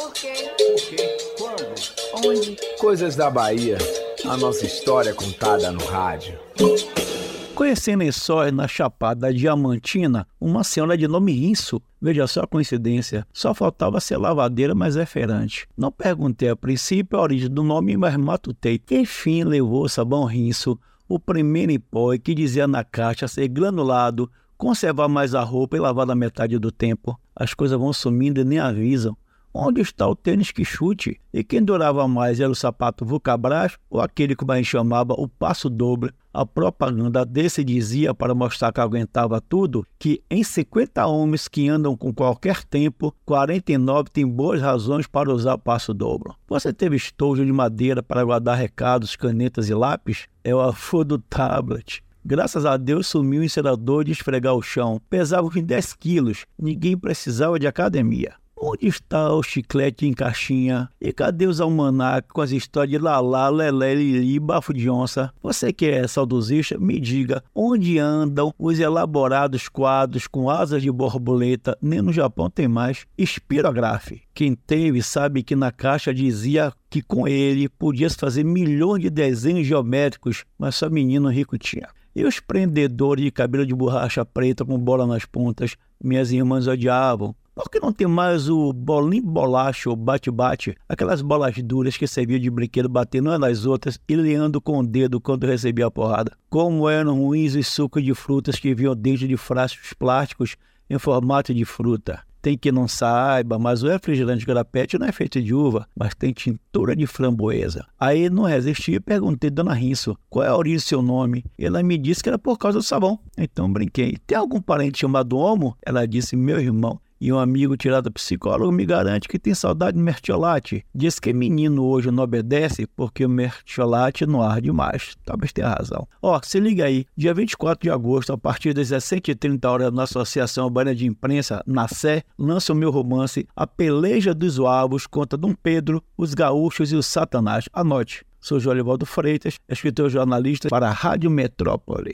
Por quê? Por quê? Quando? Onde? Coisas da Bahia. A nossa história contada no rádio. Conhecendo em Sóis, na Chapada Diamantina, uma senhora de nome Rinso. Veja só a coincidência. Só faltava ser lavadeira, mas é feirante. Não perguntei a princípio a origem do nome, mas matutei. Enfim, levou o sabão Rinso, o primeiro em pó que dizia na caixa ser granulado, conservar mais a roupa e lavar na metade do tempo. As coisas vão sumindo e nem avisam. Onde está o tênis que chute? E quem durava mais era o sapato Vulcabras ou aquele que mais chamava o passo dobro? A propaganda desse dizia, para mostrar que aguentava tudo, que em 50 homens que andam com qualquer tempo, 49 têm boas razões para usar passo dobro. Você teve estojo de madeira para guardar recados, canetas e lápis? É o avô do tablet. Graças a Deus sumiu o encerador de esfregar o chão. Pesava uns 10 quilos. Ninguém precisava de academia. Onde está o chiclete em caixinha? E cadê os almanacs com as histórias de Lalá, Lelé, Lili, Bafo de Onça? Você que é saudosista, me diga onde andam os elaborados quadros com asas de borboleta? Nem no Japão tem mais. Espirografe. Quem teve sabe que na caixa dizia que com ele podia-se fazer milhões de desenhos geométricos, mas só menino rico tinha. E os prendedores de cabelo de borracha preta com bola nas pontas? Minhas irmãs odiavam. Por que não tem mais o bolinho bolacha ou bate-bate? Aquelas bolas duras que serviam de brinquedo batendo umas nas outras e leando com o dedo quando recebia a porrada. Como eram ruins os sucos de frutas que vinham dentro de frascos plásticos em formato de fruta. Tem que não saiba, mas o refrigerante grapete não é feito de uva, mas tem tintura de framboesa. Aí não resisti e perguntei Dona Rinso qual é a origem do seu nome. Ela me disse que era por causa do sabão. Então brinquei. Tem algum parente chamado Homo? Ela disse meu irmão e um amigo tirado do psicólogo me garante que tem saudade de mertiolate. Diz que menino hoje não obedece porque o mertiolate não arde mais. Talvez tenha razão. Ó, se liga aí, dia 24 de agosto, a partir das 17h30 horas na Associação Urbana de Imprensa, na Sé, lança o meu romance A Peleja dos Uavos contra Dom Pedro, os Gaúchos e os Satanás. Anote. Sou Jolivaldo Freitas, escritor jornalista para a Rádio Metrópole.